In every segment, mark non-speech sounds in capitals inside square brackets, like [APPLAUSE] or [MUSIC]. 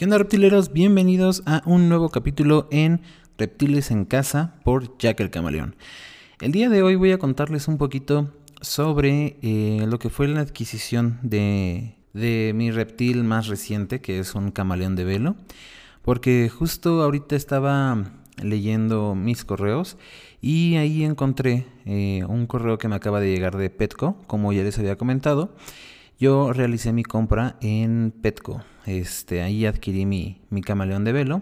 ¿Qué onda reptileros? Bienvenidos a un nuevo capítulo en Reptiles en Casa por Jack el Camaleón. El día de hoy voy a contarles un poquito sobre eh, lo que fue la adquisición de, de mi reptil más reciente, que es un camaleón de velo, porque justo ahorita estaba leyendo mis correos y ahí encontré eh, un correo que me acaba de llegar de Petco, como ya les había comentado. Yo realicé mi compra en Petco. Este, ahí adquirí mi, mi camaleón de velo.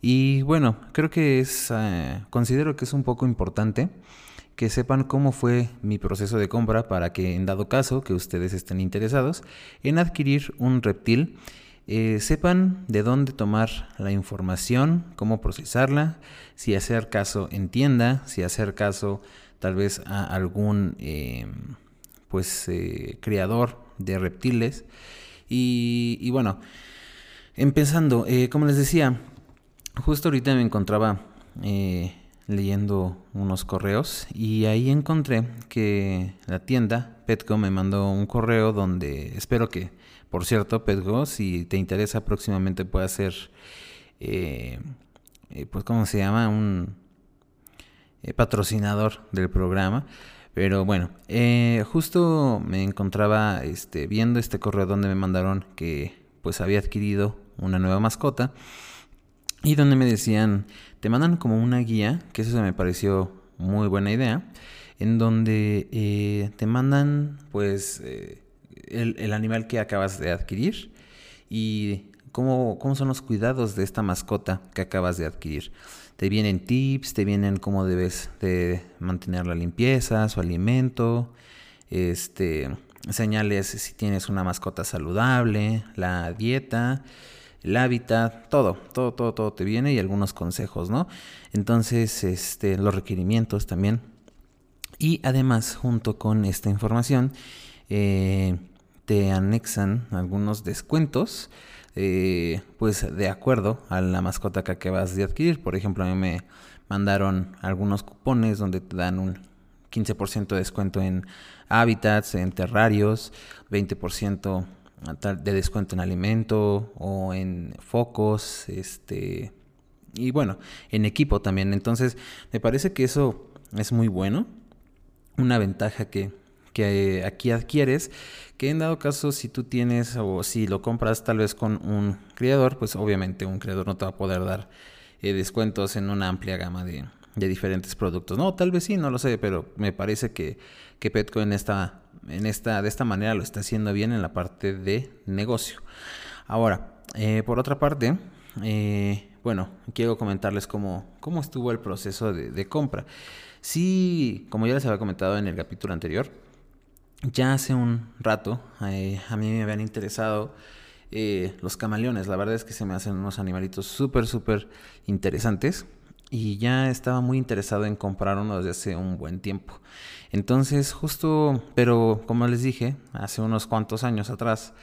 Y bueno, creo que es, eh, considero que es un poco importante que sepan cómo fue mi proceso de compra para que en dado caso que ustedes estén interesados en adquirir un reptil, eh, sepan de dónde tomar la información, cómo procesarla, si hacer caso en tienda, si hacer caso tal vez a algún eh, pues eh, creador de reptiles. Y, bueno, empezando, como les decía, justo ahorita me encontraba leyendo unos correos y ahí encontré que la tienda Petco me mandó un correo donde espero que por cierto, Pedro, si te interesa próximamente puede ser, eh, eh, pues, ¿cómo se llama? Un eh, patrocinador del programa. Pero bueno, justo me encontraba este, viendo este correo donde me mandaron que pues había adquirido una nueva mascota y donde me decían, te mandan como una guía, que eso me pareció muy buena idea, en donde te mandan pues el, animal que acabas de adquirir y cómo, cómo son los cuidados de esta mascota que acabas de adquirir. Te vienen tips, te vienen cómo debes de mantener la limpieza, su alimento, este, señales si tienes una mascota saludable, la dieta, el hábitat, todo, todo, todo, todo te viene y algunos consejos, ¿no? Entonces, este, los requerimientos también. Y además, junto con esta información, eh, te anexan algunos descuentos, eh, pues de acuerdo a la mascota que acabas de adquirir. Por ejemplo, a mí me mandaron algunos cupones donde te dan un 15% de descuento en hábitats, en terrarios, 20% de descuento en alimento o en focos, este y bueno, en equipo también. Entonces, me parece que eso es muy bueno. Una ventaja que que aquí adquieres, que en dado caso si tú tienes o si lo compras tal vez con un criador, pues obviamente un criador no te va a poder dar eh, descuentos en una amplia gama de, diferentes productos. No, tal vez sí, no lo sé, pero me parece que, que Petco en esta, en esta, de esta manera lo está haciendo bien en la parte de negocio. Ahora, eh, por otra parte, eh, bueno, quiero comentarles cómo, cómo estuvo el proceso de, de compra. Sí, como ya les había comentado en el capítulo anterior, ya hace un rato eh, a mí me habían interesado eh, los camaleones. La verdad es que se me hacen unos animalitos súper, súper interesantes. Y ya estaba muy interesado en comprar uno desde hace un buen tiempo. Entonces, justo, pero como les dije, hace unos cuantos años atrás,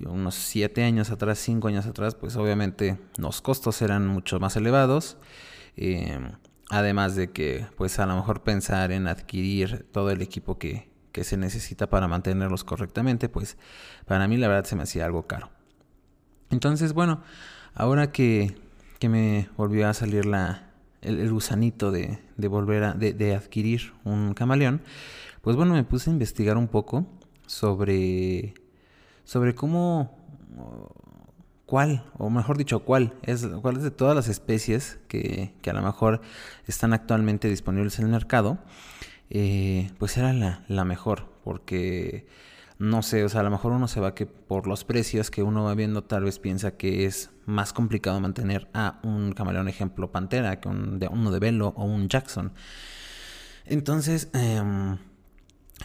unos siete años atrás, cinco años atrás, pues obviamente los costos eran mucho más elevados. Eh, además de que, pues a lo mejor pensar en adquirir todo el equipo que, que se necesita para mantenerlos correctamente, pues para mí la verdad se me hacía algo caro. Entonces, bueno, ahora que, que me volvió a salir la, el, gusanito de, de volver a de, de, adquirir un camaleón, pues bueno, me puse a investigar un poco sobre, sobre cómo, cuál, o mejor dicho, cuál es, cuál es de todas las especies que, que a lo mejor están actualmente disponibles en el mercado eh, pues era la, mejor, porque no sé, o sea, a lo mejor uno se va que por los precios que uno va viendo, tal vez piensa que es más complicado mantener a un camaleón ejemplo Pantera que de, uno de Velo o un Jackson. Entonces, em,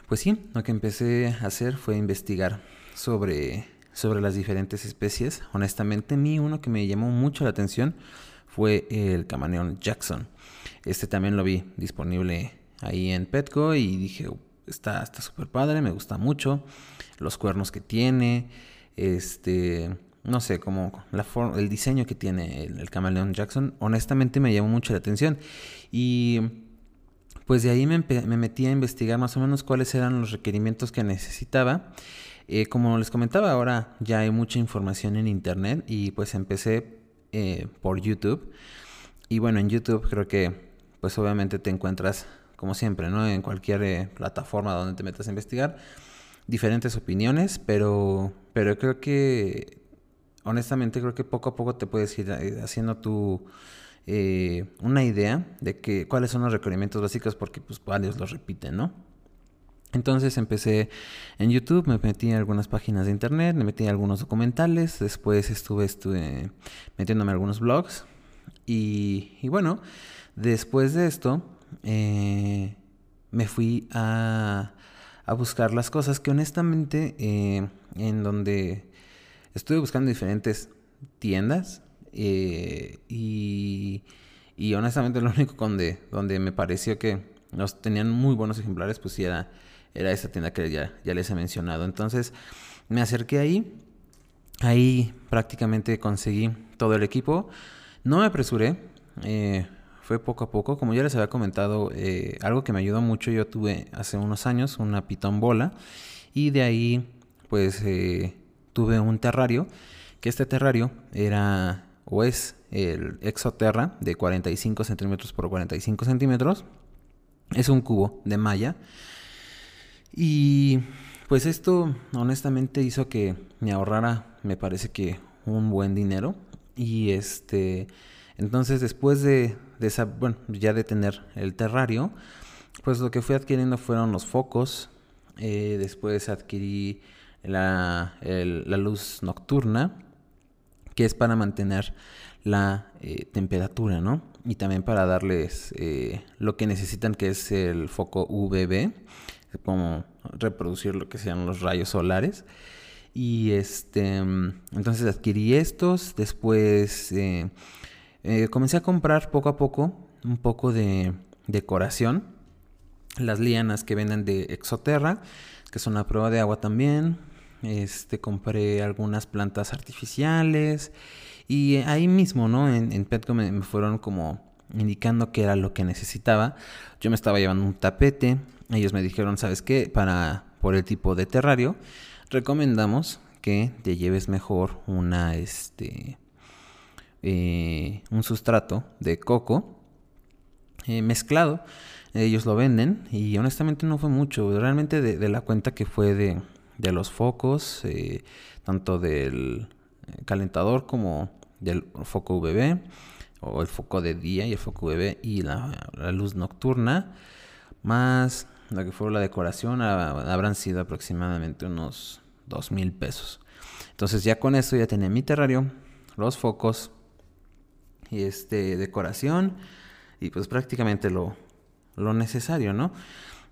pues sí, lo que empecé a hacer fue investigar sobre, sobre las diferentes especies. Honestamente, a mí uno que me llamó mucho la atención fue el camaleón Jackson. Este también lo vi disponible ahí en Petco y dije, está súper padre, me gusta mucho, los cuernos que tiene, este, no sé, como la el diseño que tiene el, camaleón Jackson, honestamente me llamó mucho la atención. Y pues de ahí me, me, metí a investigar más o menos cuáles eran los requerimientos que necesitaba. Eh, como les comentaba, ahora ya hay mucha información en internet y pues empecé eh, por YouTube. Y bueno, en YouTube creo que pues obviamente te encuentras, como siempre, ¿no? En cualquier eh, plataforma donde te metas a investigar, diferentes opiniones, pero, pero creo que, honestamente, creo que poco a poco te puedes ir haciendo tu eh, una idea de que, cuáles son los requerimientos básicos porque pues varios los repiten, ¿no? Entonces empecé en YouTube, me metí en algunas páginas de internet, me metí en algunos documentales, después estuve, estuve metiéndome en algunos blogs y, bueno, después de esto eh, me fui a, a, buscar las cosas que honestamente eh, en donde estuve buscando diferentes tiendas eh, y, y, honestamente lo único donde, donde me pareció que los tenían muy buenos ejemplares, pues era, era esa tienda que ya, ya les he mencionado. Entonces me acerqué ahí, ahí prácticamente conseguí todo el equipo. No me apresuré, eh, fue poco a poco. Como ya les había comentado, eh, algo que me ayudó mucho, yo tuve hace unos años una pitón bola y de ahí pues tuve un terrario, que este terrario era o es el Exoterra de 45 centímetros por 45 centímetros. Es un cubo de malla. Y pues esto honestamente hizo que me ahorrara, me parece que un buen dinero. Y este, entonces después de, bueno, ya de tener el terrario, pues lo que fui adquiriendo fueron los focos. Eh, después adquirí la, la luz nocturna que es para mantener la eh, temperatura, ¿no? Y también para darles eh, lo que necesitan, que es el foco UVB, como reproducir lo que sean los rayos solares. Y este, entonces adquirí estos, después eh, comencé a comprar poco a poco un poco de decoración, las lianas que venden de Exoterra, que son a prueba de agua también, este, compré algunas plantas artificiales y ahí mismo, ¿no? En, Petco me, fueron como indicando qué era lo que necesitaba. Yo me estaba llevando un tapete. Ellos me dijeron, ¿sabes qué? Para, por el tipo de terrario, recomendamos que te lleves mejor una, este, eh, un sustrato de coco eh, mezclado. Ellos lo venden y honestamente no fue mucho. Realmente de la cuenta que fue de de los focos, eh, tanto del calentador como del foco UVB, o el foco de día y el foco UVB y la, luz nocturna, más la que fue la decoración, habrán sido aproximadamente unos dos mil pesos. Entonces ya con eso ya tenía mi terrario, los focos y este decoración y pues prácticamente lo, lo necesario, ¿no?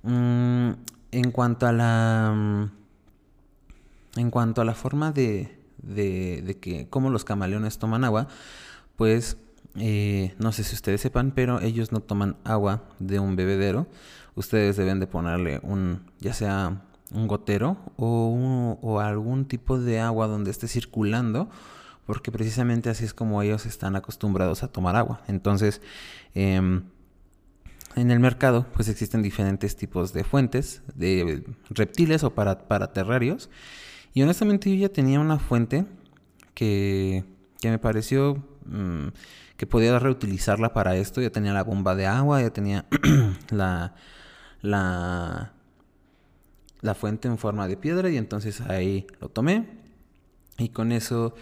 Mm, en cuanto a la en cuanto a la forma de, de, que cómo los camaleones toman agua, pues eh, no sé si ustedes sepan, pero ellos no toman agua de un bebedero. Ustedes deben de ponerle un, ya sea un gotero o, o algún tipo de agua donde esté circulando, porque precisamente así es como ellos están acostumbrados a tomar agua. Entonces, em, en el mercado, pues existen diferentes tipos de fuentes de reptiles o para, para terrarios. Y honestamente yo ya tenía una fuente que, que me pareció mm, que podía reutilizarla para esto. Ya tenía la bomba de agua, ya tenía [CLEARS THROAT] la, la, la fuente en forma de piedra y entonces ahí lo tomé. Y con eso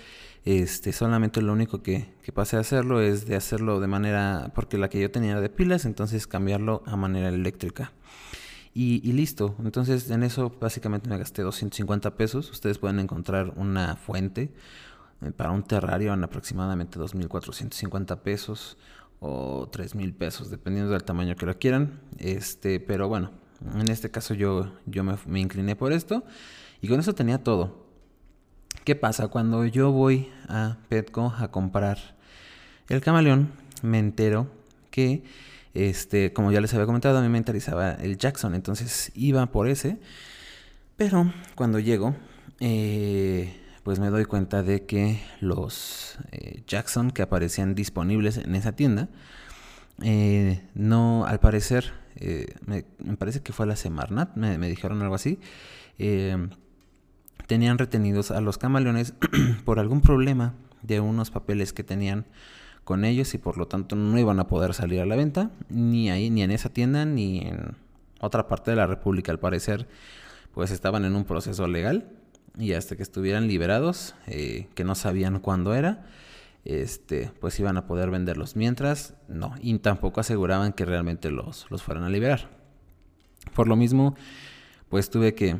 este, solamente lo único que, que, pasé a hacerlo es de hacerlo de manera, porque la que yo tenía era de pilas, entonces cambiarlo a manera eléctrica. Y, listo. Entonces en eso básicamente me gasté 250 pesos. Ustedes pueden encontrar una fuente eh, para un terrario en aproximadamente 2.450 pesos o 3.000 pesos, dependiendo del tamaño que lo quieran. Este, pero bueno, en este caso yo, yo me, me incliné por esto y con eso tenía todo. ¿Qué pasa? Cuando yo voy a Petco a comprar el camaleón, me entero que este, como ya les había comentado, a mí me interesaba el Jackson, entonces iba por ese. Pero cuando llego, eh, pues me doy cuenta de que los eh, Jackson que aparecían disponibles en esa tienda, eh, no, al parecer, me, parece que fue la Semarnat, me, dijeron algo así, tenían retenidos a los camaleones [CLEARS THROAT] por algún problema de unos papeles que tenían con ellos y por lo tanto no iban a poder salir a la venta, ni ahí, ni en esa tienda, ni en otra parte de la República. Al parecer, pues estaban en un proceso legal y hasta que estuvieran liberados, eh, que no sabían cuándo era, este, pues iban a poder venderlos. Mientras, no, y tampoco aseguraban que realmente los, los fueran a liberar. Por lo mismo, pues tuve que,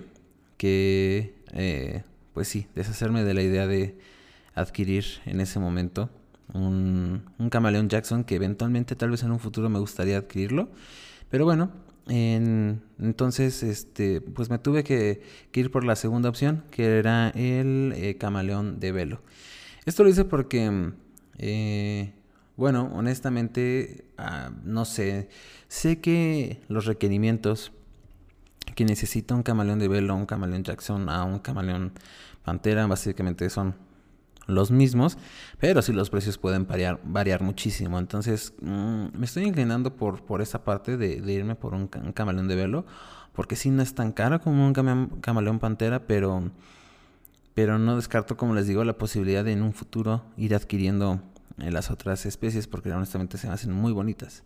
que eh, pues sí, deshacerme de la idea de adquirir en ese momento un, un camaleón Jackson que eventualmente tal vez en un futuro me gustaría adquirirlo. Pero bueno, entonces, este, pues me tuve que, ir por la segunda opción, que era el eh, camaleón de velo. Esto lo hice porque, eh, bueno, honestamente, ah, no sé, sé que los requerimientos que necesita un camaleón de velo, un camaleón Jackson, a un camaleón Pantera, básicamente son los mismos, pero sí los precios pueden variar, variar muchísimo. Entonces, mm, me estoy inclinando por, por esa parte de, irme por un, camaleón de velo, porque sí no es tan caro como un camaleón, pantera, pero, pero no descarto, como les digo, la posibilidad de en un futuro ir adquiriendo eh, las otras especies, porque honestamente se me hacen muy bonitas.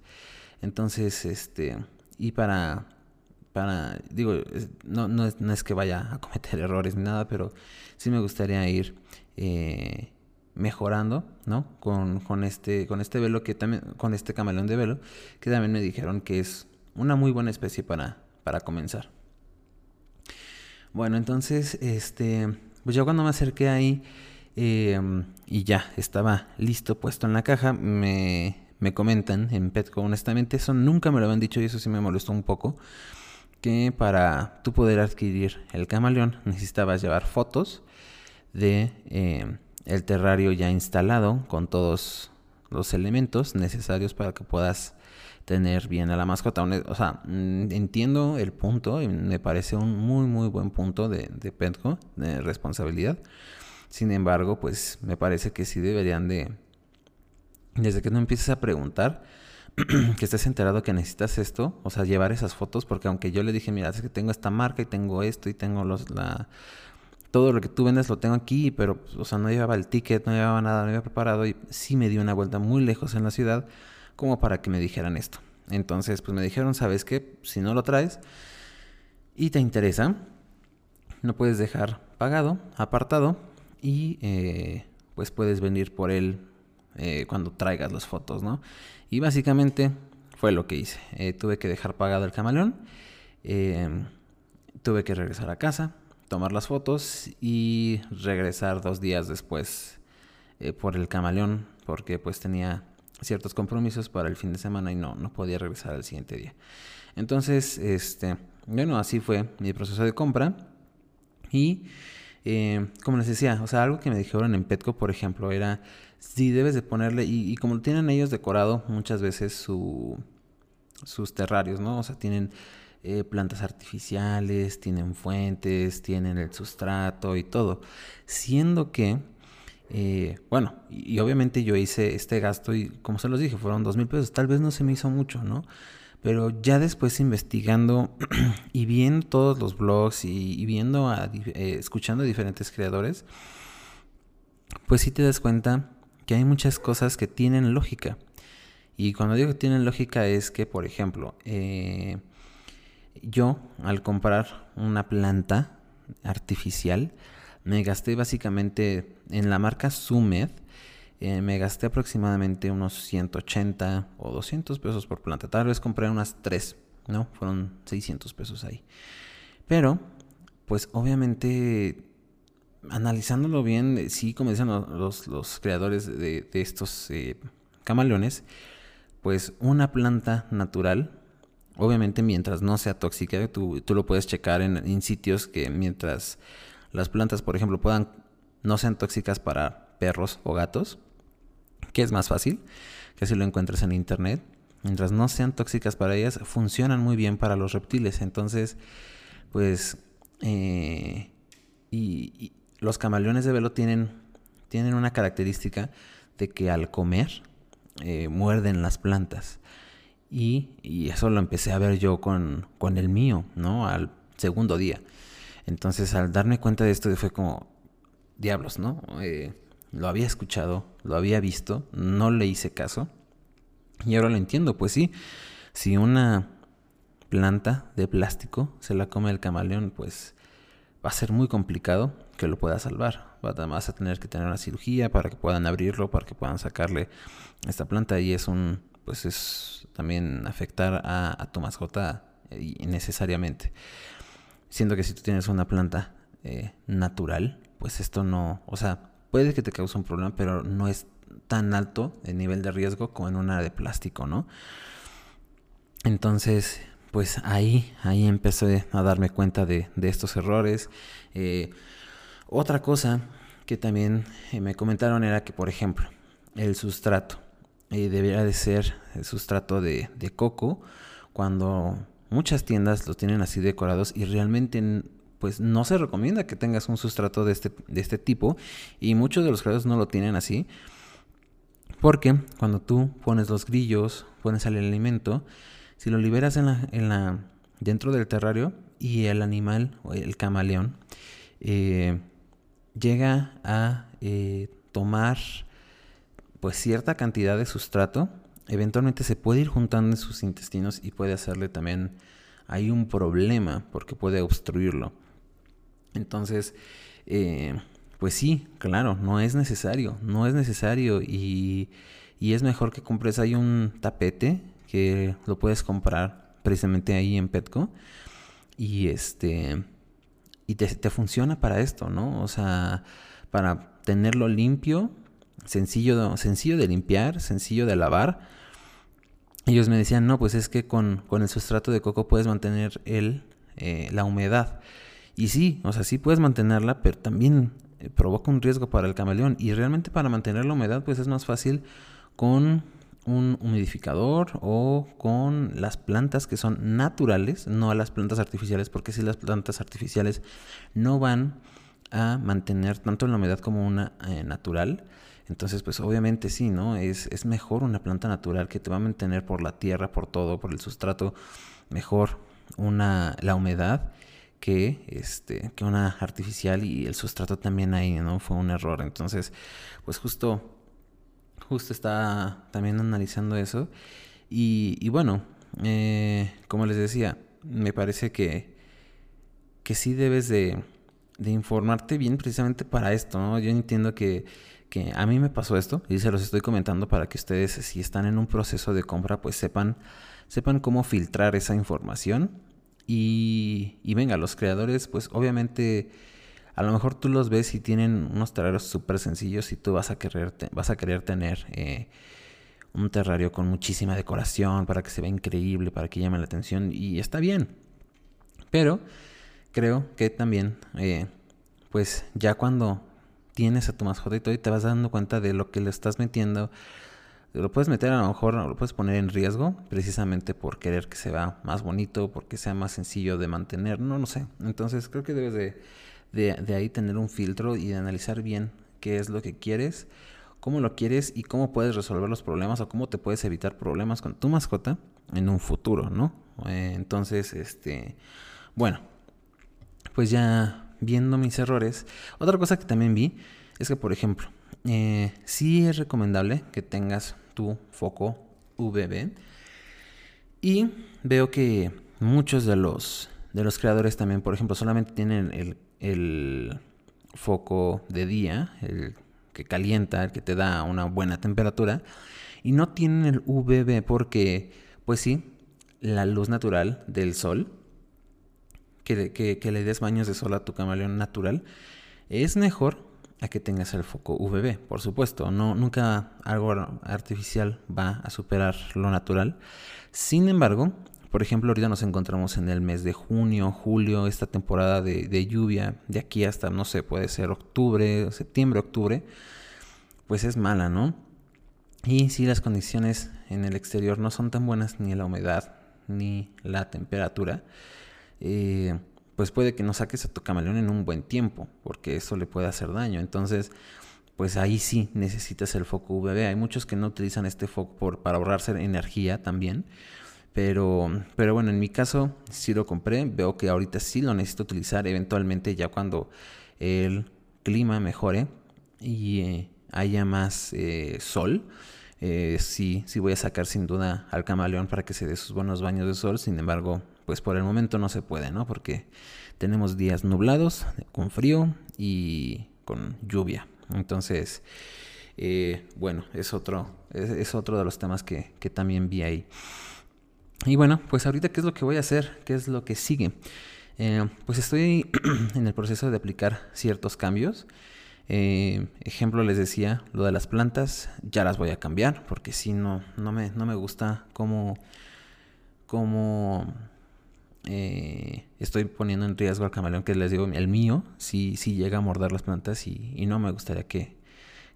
Entonces, este, y para, para, digo, no, no, es, no es que vaya a cometer [LAUGHS] errores ni nada, pero sí me gustaría ir eh, mejorando, ¿no? Con, con, este, con este velo que también, con este camaleón de velo, que también me dijeron que es una muy buena especie para, para comenzar. Bueno, entonces, este, pues yo cuando me acerqué ahí em, y ya estaba listo, puesto en la caja, me, me comentan en Petco, honestamente, eso nunca me lo habían dicho y eso sí me molestó un poco, que para tú poder adquirir el camaleón necesitabas llevar fotos de eh, el terrario ya instalado con todos los elementos necesarios para que puedas tener bien a la mascota. O sea, mm, entiendo el punto y me parece un muy muy buen punto de, de Petco, de responsabilidad. Sin embargo, pues me parece que sí deberían de, desde que no empieces a preguntar, [CLEARS THROAT] que estés enterado que necesitas esto, o sea, llevar esas fotos, porque aunque yo le dije, mira, es que tengo esta marca y tengo esto y tengo los, la, todo lo que tú vendes lo tengo aquí, pero, o sea, no llevaba el ticket, no llevaba nada, no había preparado y sí me dio una vuelta muy lejos en la ciudad como para que me dijeran esto. Entonces, pues me dijeron, ¿sabes qué? Si no lo traes y te interesa, no puedes dejar pagado, apartado y eh, pues puedes venir por él eh, cuando traigas las fotos, ¿no? Y básicamente fue lo que hice. Eh, tuve que dejar pagado el camaleón, tuve que regresar a casa, tomar las fotos y regresar dos días después eh, por el camaleón porque pues tenía ciertos compromisos para el fin de semana y no, no podía regresar al siguiente día. Entonces, este, bueno, así fue mi proceso de compra y eh, como les decía, o sea, algo que me dijeron en Petco, por ejemplo, era si debes de ponerle, y, y como tienen ellos decorado muchas veces su, sus terrarios, ¿no? O sea, tienen eh, plantas artificiales, tienen fuentes, tienen el sustrato y todo. Siendo que, eh, bueno, y, obviamente yo hice este gasto y como se los dije, fueron dos mil pesos, tal vez no se me hizo mucho, ¿no? Pero ya después investigando [CLEARS THROAT] y viendo todos los blogs y, viendo, a, eh, escuchando a diferentes creadores, pues sí te das cuenta que hay muchas cosas que tienen lógica. Y cuando digo que tienen lógica es que, por ejemplo, eh, yo al comprar una planta artificial me gasté básicamente en la marca Sumed eh, me gasté aproximadamente unos 180 o 200 pesos por planta. Tal vez compré unas 3, ¿no? Fueron 600 pesos ahí. Pero, pues obviamente, analizándolo bien, sí, como dicen los, los creadores de, estos eh, camaleones, pues una planta natural Obviamente mientras no sea tóxica, tú, tú lo puedes checar en, sitios que mientras las plantas, por ejemplo, puedan no sean tóxicas para perros o gatos, que es más fácil, que si lo encuentres en internet, mientras no sean tóxicas para ellas, funcionan muy bien para los reptiles. Entonces, pues, eh, y, los camaleones de velo tienen, tienen una característica de que al comer eh, muerden las plantas. Y, eso lo empecé a ver yo con, con el mío, ¿no? Al segundo día. Entonces al darme cuenta de esto fue como, diablos, ¿no? Eh, lo había escuchado, lo había visto, no le hice caso. Y ahora lo entiendo, pues sí, si una planta de plástico se la come el camaleón, pues va a ser muy complicado que lo pueda salvar. Vas a tener que tener una cirugía para que puedan abrirlo, para que puedan sacarle esta planta y es un, pues es también afectar a, tu mascota innecesariamente. Siendo que si tú tienes una planta eh, natural, pues esto no, o sea, puede que te cause un problema, pero no es tan alto el nivel de riesgo como en una de plástico, ¿no? Entonces, pues ahí, ahí empecé a darme cuenta de, estos errores. Eh, otra cosa que también eh, me comentaron era que, por ejemplo, el sustrato eh, debería de ser el sustrato de, de, coco cuando muchas tiendas lo tienen así decorados y realmente pues no se recomienda que tengas un sustrato de este, de este tipo y muchos de los creadores no lo tienen así porque cuando tú pones los grillos, pones el alimento, si lo liberas en la, en la, dentro del terrario y el animal, el camaleón, eh, llega a eh, tomar pues cierta cantidad de sustrato, eventualmente se puede ir juntando en sus intestinos y puede hacerle también hay un problema porque puede obstruirlo. Entonces, eh, pues sí, claro, no es necesario, no es necesario y, y es mejor que compres ahí un tapete que lo puedes comprar precisamente ahí en Petco y este y te, funciona para esto, ¿no? O sea, para tenerlo limpio, sencillo, sencillo de limpiar, sencillo de lavar. Ellos me decían, no, pues es que con, con el sustrato de coco puedes mantener el, eh, la humedad. Y sí, o sea, sí puedes mantenerla, pero también eh, provoca un riesgo para el camaleón. Y realmente para mantener la humedad, pues es más fácil con un humidificador o con las plantas que son naturales, no las plantas artificiales, porque si las plantas artificiales no van a mantener tanto la humedad como una eh, natural, entonces pues obviamente sí, ¿no? Es, es mejor una planta natural que te va a mantener por la tierra, por todo, por el sustrato, mejor una, la humedad que, este, que una artificial y el sustrato también ahí, ¿no? Fue un error. Entonces, pues justo justo estaba también analizando eso. Y, bueno, eh, como les decía, me parece que, que sí debes de, de informarte bien precisamente para esto. Yo entiendo que, que a mí me pasó esto y se los estoy comentando para que ustedes, si están en un proceso de compra, pues sepan, sepan cómo filtrar esa información. Y, y venga, los creadores, pues obviamente a lo mejor tú los ves y tienen unos terrarios súper sencillos y tú vas a querer, vas a querer tener eh, un terrario con muchísima decoración para que se vea increíble, para que llame la atención y está bien. Pero creo que también, eh, pues ya cuando tienes a tu mascota y y te vas dando cuenta de lo que le estás metiendo, lo puedes meter a lo mejor, lo puedes poner en riesgo precisamente por querer que se vea más bonito, porque sea más sencillo de mantener, no, no sé. Entonces creo que debes de de, ahí tener un filtro y de analizar bien qué es lo que quieres, cómo lo quieres y cómo puedes resolver los problemas o cómo te puedes evitar problemas con tu mascota en un futuro, ¿no? Eh, entonces, este, bueno, pues ya viendo mis errores, otra cosa que también vi es que, por ejemplo, eh, sí es recomendable que tengas tu foco VB y veo que muchos de los de los creadores también, por ejemplo, solamente tienen el el foco de día, el que calienta, el que te da una buena temperatura, y no tienen el UVB porque, pues sí, la luz natural del sol, que, le des baños de sol a tu camaleón natural, es mejor a que tengas el foco UVB, por supuesto. No, nunca algo artificial va a superar lo natural. Sin embargo, por ejemplo, ahorita nos encontramos en el mes de junio, julio, esta temporada de, lluvia, de aquí hasta, no sé, puede ser octubre, septiembre, octubre, pues es mala, ¿no? Y si las condiciones en el exterior no son tan buenas, ni la humedad, ni la temperatura, eh, pues puede que no saques a tu camaleón en un buen tiempo, porque eso le puede hacer daño. Entonces, pues ahí sí necesitas el foco UVB. Hay muchos que no utilizan este foco por, para ahorrarse energía también. Pero, pero bueno, en mi caso sí lo compré. Veo que ahorita sí lo necesito utilizar eventualmente ya cuando el clima mejore y eh, haya más eh, sol. Eh, sí, sí voy a sacar sin duda al camaleón para que se dé sus buenos baños de sol. Sin embargo, pues por el momento no se puede, ¿no? Porque tenemos días nublados, con frío y con lluvia. Entonces, bueno, es otro, es, otro de los temas que, que también vi ahí. Y bueno, pues ahorita, ¿qué es lo que voy a hacer? ¿Qué es lo que sigue? Eh, pues estoy [CLEARS THROAT] en el proceso de aplicar ciertos cambios. Eh, ejemplo, les decía, lo de las plantas, ya las voy a cambiar, porque si no, no me, no me gusta cómo, cómo eh, estoy poniendo en riesgo al camaleón, que les digo, el mío, si, si llega a morder las plantas y, y no me gustaría que,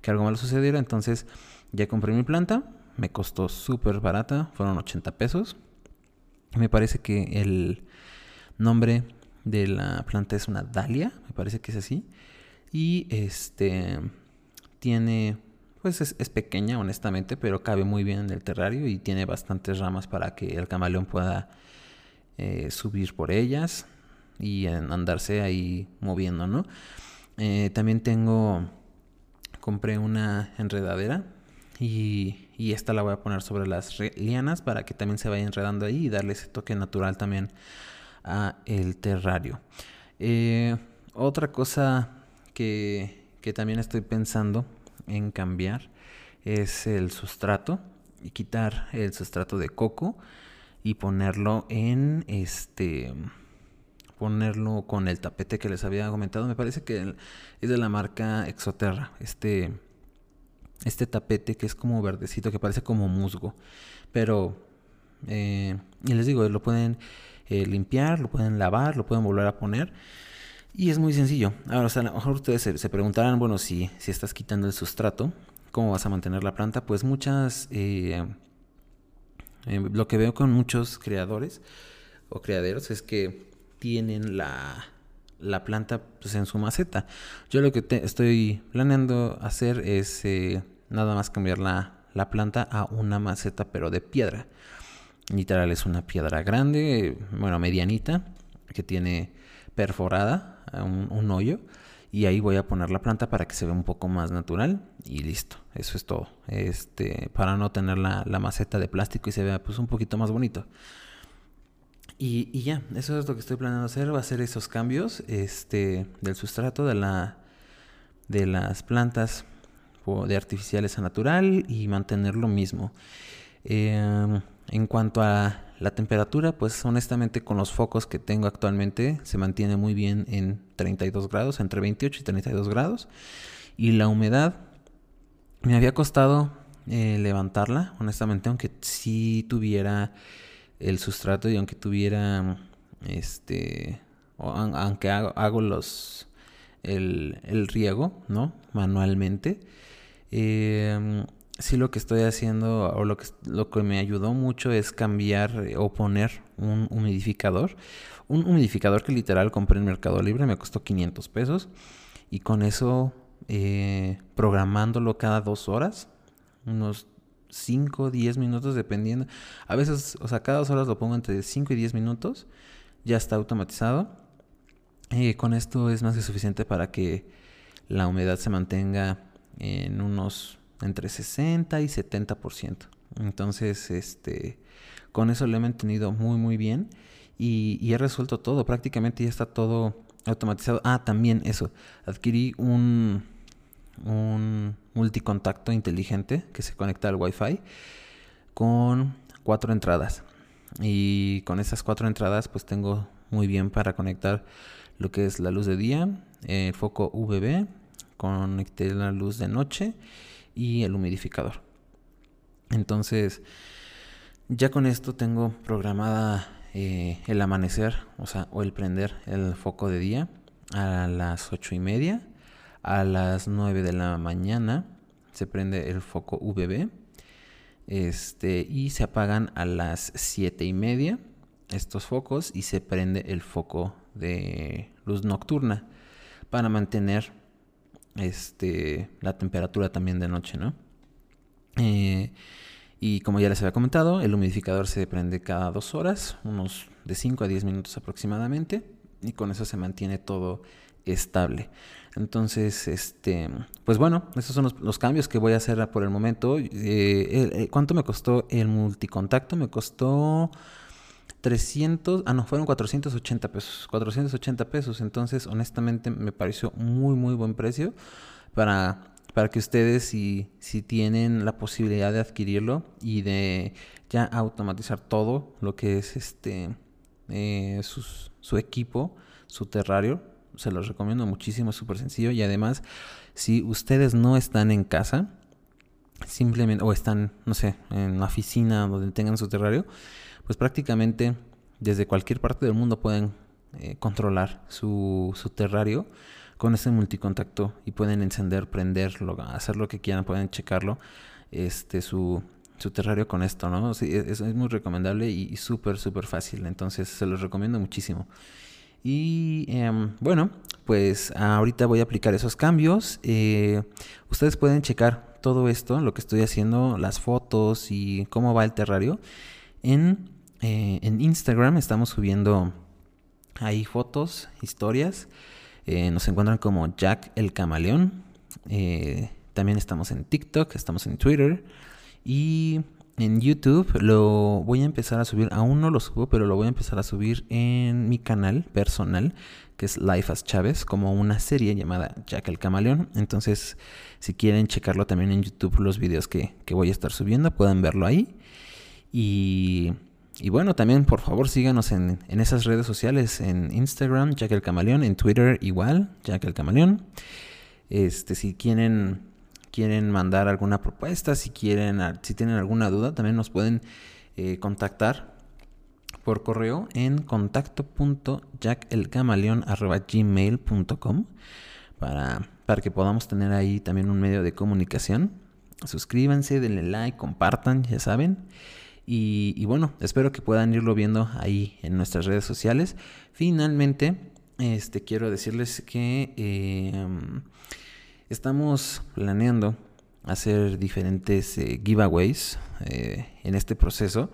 que algo malo sucediera. Entonces, ya compré mi planta, me costó súper barata, fueron 80 pesos. Me parece que el nombre de la planta es una dalia, me parece que es así. Y este tiene, pues es, pequeña honestamente, pero cabe muy bien en el terrario y tiene bastantes ramas para que el camaleón pueda eh, subir por ellas y andarse ahí moviendo, ¿no? Eh, también tengo, compré una enredadera y, esta la voy a poner sobre las lianas para que también se vaya enredando ahí y darle ese toque natural también a el terrario. Eh, otra cosa que, también estoy pensando en cambiar es el sustrato y quitar el sustrato de coco y ponerlo en este ponerlo con el tapete que les había comentado me parece que es de la marca Exoterra este este tapete que es como verdecito, que parece como musgo. Pero, eh, y les digo, lo pueden eh, limpiar, lo pueden lavar, lo pueden volver a poner. Y es muy sencillo. Ahora, a lo mejor ustedes se, preguntarán, bueno, si, si estás quitando el sustrato, ¿cómo vas a mantener la planta? Pues muchas, eh, lo que veo con muchos creadores o criaderos es que tienen la la planta pues, en su maceta. Yo lo que estoy planeando hacer es eh, nada más cambiar la, planta a una maceta pero de piedra. Literal es una piedra grande, bueno, medianita, que tiene perforada un, un, hoyo. Y ahí voy a poner la planta para que se vea un poco más natural. Y listo, eso es todo. Este, para no tener la, la maceta de plástico y se vea pues un poquito más bonito. Y, ya, eso es lo que estoy planeando hacer, va a hacer esos cambios este, del sustrato de, la, de las plantas de artificiales a natural y mantener lo mismo. Em, en cuanto a la temperatura, pues honestamente con los focos que tengo actualmente se mantiene muy bien en 32 grados, entre 28 y 32 grados. Y la humedad me había costado eh, levantarla, honestamente, aunque sí tuviera el sustrato y aunque tuviera este aunque hago, los el, el, riego no manualmente eh, sí lo que estoy haciendo o lo que lo que me ayudó mucho es cambiar eh, o poner un humidificador. Un humidificador que literal compré en Mercado Libre me costó 500 pesos y con eso eh, programándolo cada dos horas unos 5, 10 minutos dependiendo. A veces, o sea, cada dos horas lo pongo entre 5 y 10 minutos. Ya está automatizado. Con esto es más que suficiente para que la humedad se mantenga en unos entre 60 y 70%. Entonces, este, con eso lo he mantenido muy, muy bien. Y, y he resuelto todo. Prácticamente ya está todo automatizado. Ah, también eso. Adquirí un un multicontacto inteligente que se conecta al Wi-Fi con cuatro entradas. Y con esas cuatro entradas pues tengo muy bien para conectar lo que es la luz de día, el foco VB, conecté la luz de noche y el humidificador. Entonces, ya con esto tengo programada eh, el amanecer, o sea, o el prender el foco de día a las ocho y media a las 9 de la mañana se prende el foco VB este, y se apagan a las 7 y media estos focos y se prende el foco de luz nocturna para mantener este, la temperatura también de noche, ¿no? Eh, Y como ya les había comentado, el humidificador se prende cada dos horas, unos de 5 a 10 minutos aproximadamente, y con eso se mantiene todo estable. Entonces, este, pues bueno, esos son los, cambios que voy a hacer por el momento. Eh, eh, ¿Cuánto me costó el multicontacto? Me costó 300, ah no, fueron 480 pesos, 480 pesos. Entonces, honestamente, me pareció muy, muy buen precio para para que ustedes si, si tienen la posibilidad de adquirirlo y de ya automatizar todo lo que es este eh, su equipo, su terrario, se los recomiendo muchísimo, es súper sencillo y además si ustedes no están en casa, simplemente, o están, no sé, en la oficina donde tengan su terrario, pues prácticamente desde cualquier parte del mundo pueden eh, controlar su, su terrario con ese multicontacto y pueden encender, prenderlo, hacer lo que quieran, pueden checarlo, este, su, su terrario con esto, ¿no? Sí, es, muy recomendable y, súper, súper fácil, entonces se los recomiendo muchísimo. Y em, bueno, pues ahorita voy a aplicar esos cambios. Eh, ustedes pueden checar todo esto, lo que estoy haciendo, las fotos y cómo va el terrario. En, eh, en Instagram estamos subiendo ahí fotos, historias. Eh, nos encuentran como Jack el Camaleón. También estamos en TikTok, estamos en Twitter. Y en YouTube lo voy a empezar a subir, aún no lo subo, pero lo voy a empezar a subir en mi canal personal, que es Life as Chávez, como una serie llamada Jack el Camaleón. Entonces, si quieren checarlo también en YouTube, los videos que, que voy a estar subiendo, pueden verlo ahí. Y y bueno, también por favor síganos en, esas redes sociales, en Instagram, Jack el Camaleón, en Twitter igual, Jack el Camaleón. Este, si quieren, quieren mandar alguna propuesta, si quieren, si tienen alguna duda, también nos pueden eh, contactar por correo en contacto.jackelcamaleón.gmail.com para, para que podamos tener ahí también un medio de comunicación. Suscríbanse, denle like, compartan, ya saben. Y, bueno, espero que puedan irlo viendo ahí en nuestras redes sociales. Finalmente, este, quiero decirles que em, estamos planeando hacer diferentes eh, giveaways eh, en este proceso.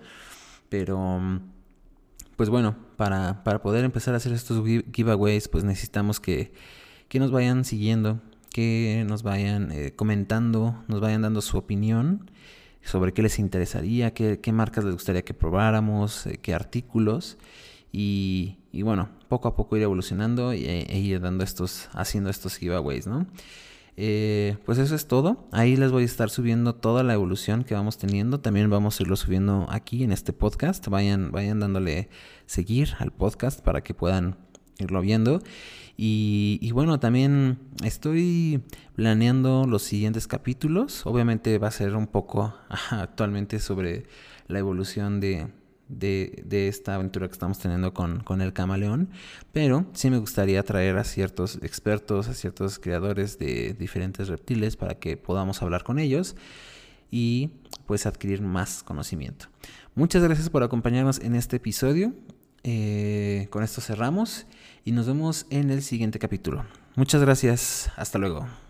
Pero, pues bueno, para, poder empezar a hacer estos giveaways, pues necesitamos que, que nos vayan siguiendo, que nos vayan eh, comentando, nos vayan dando su opinión sobre qué les interesaría, qué, marcas les gustaría que probáramos, qué artículos. Y, bueno, poco a poco ir evolucionando e, e, ir dando estos, haciendo estos giveaways, ¿no? Eh, pues eso es todo. Ahí les voy a estar subiendo toda la evolución que vamos teniendo. También vamos a irlo subiendo aquí en este podcast. Vayan, vayan dándole seguir al podcast para que puedan irlo viendo. Y, bueno, también estoy planeando los siguientes capítulos. Obviamente va a ser un poco [LAUGHS] actualmente sobre la evolución de, de, esta aventura que estamos teniendo con, con, el camaleón. Pero sí me gustaría traer a ciertos expertos, a ciertos creadores de diferentes reptiles para que podamos hablar con ellos y pues adquirir más conocimiento. Muchas gracias por acompañarnos en este episodio. Eh, con esto cerramos y nos vemos en el siguiente capítulo. Muchas gracias, hasta luego.